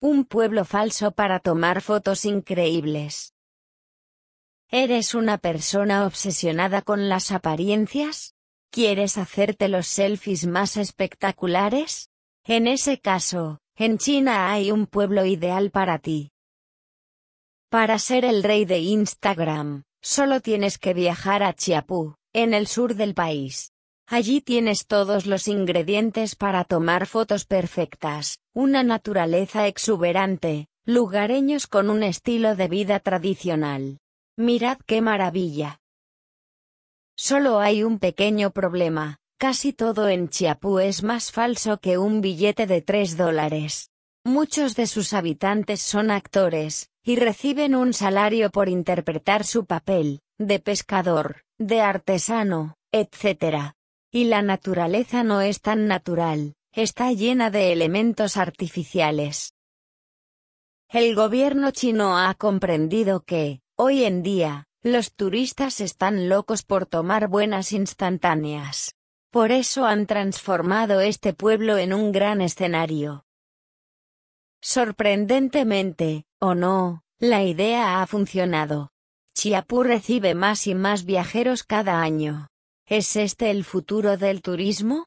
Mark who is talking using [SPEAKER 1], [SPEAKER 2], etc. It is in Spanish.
[SPEAKER 1] un pueblo falso para tomar fotos increíbles. ¿Eres una persona obsesionada con las apariencias? ¿Quieres hacerte los selfies más espectaculares? En ese caso, en China hay un pueblo ideal para ti. Para ser el rey de Instagram, solo tienes que viajar a Chiapu, en el sur del país. Allí tienes todos los ingredientes para tomar fotos perfectas, una naturaleza exuberante, lugareños con un estilo de vida tradicional. Mirad qué maravilla. Solo hay un pequeño problema, casi todo en Chiapú es más falso que un billete de 3 dólares. Muchos de sus habitantes son actores, y reciben un salario por interpretar su papel, de pescador, de artesano, etc. Y la naturaleza no es tan natural, está llena de elementos artificiales. El gobierno chino ha comprendido que, hoy en día, los turistas están locos por tomar buenas instantáneas. Por eso han transformado este pueblo en un gran escenario. Sorprendentemente, o no, la idea ha funcionado. Chiapú recibe más y más viajeros cada año. ¿Es este el futuro del turismo?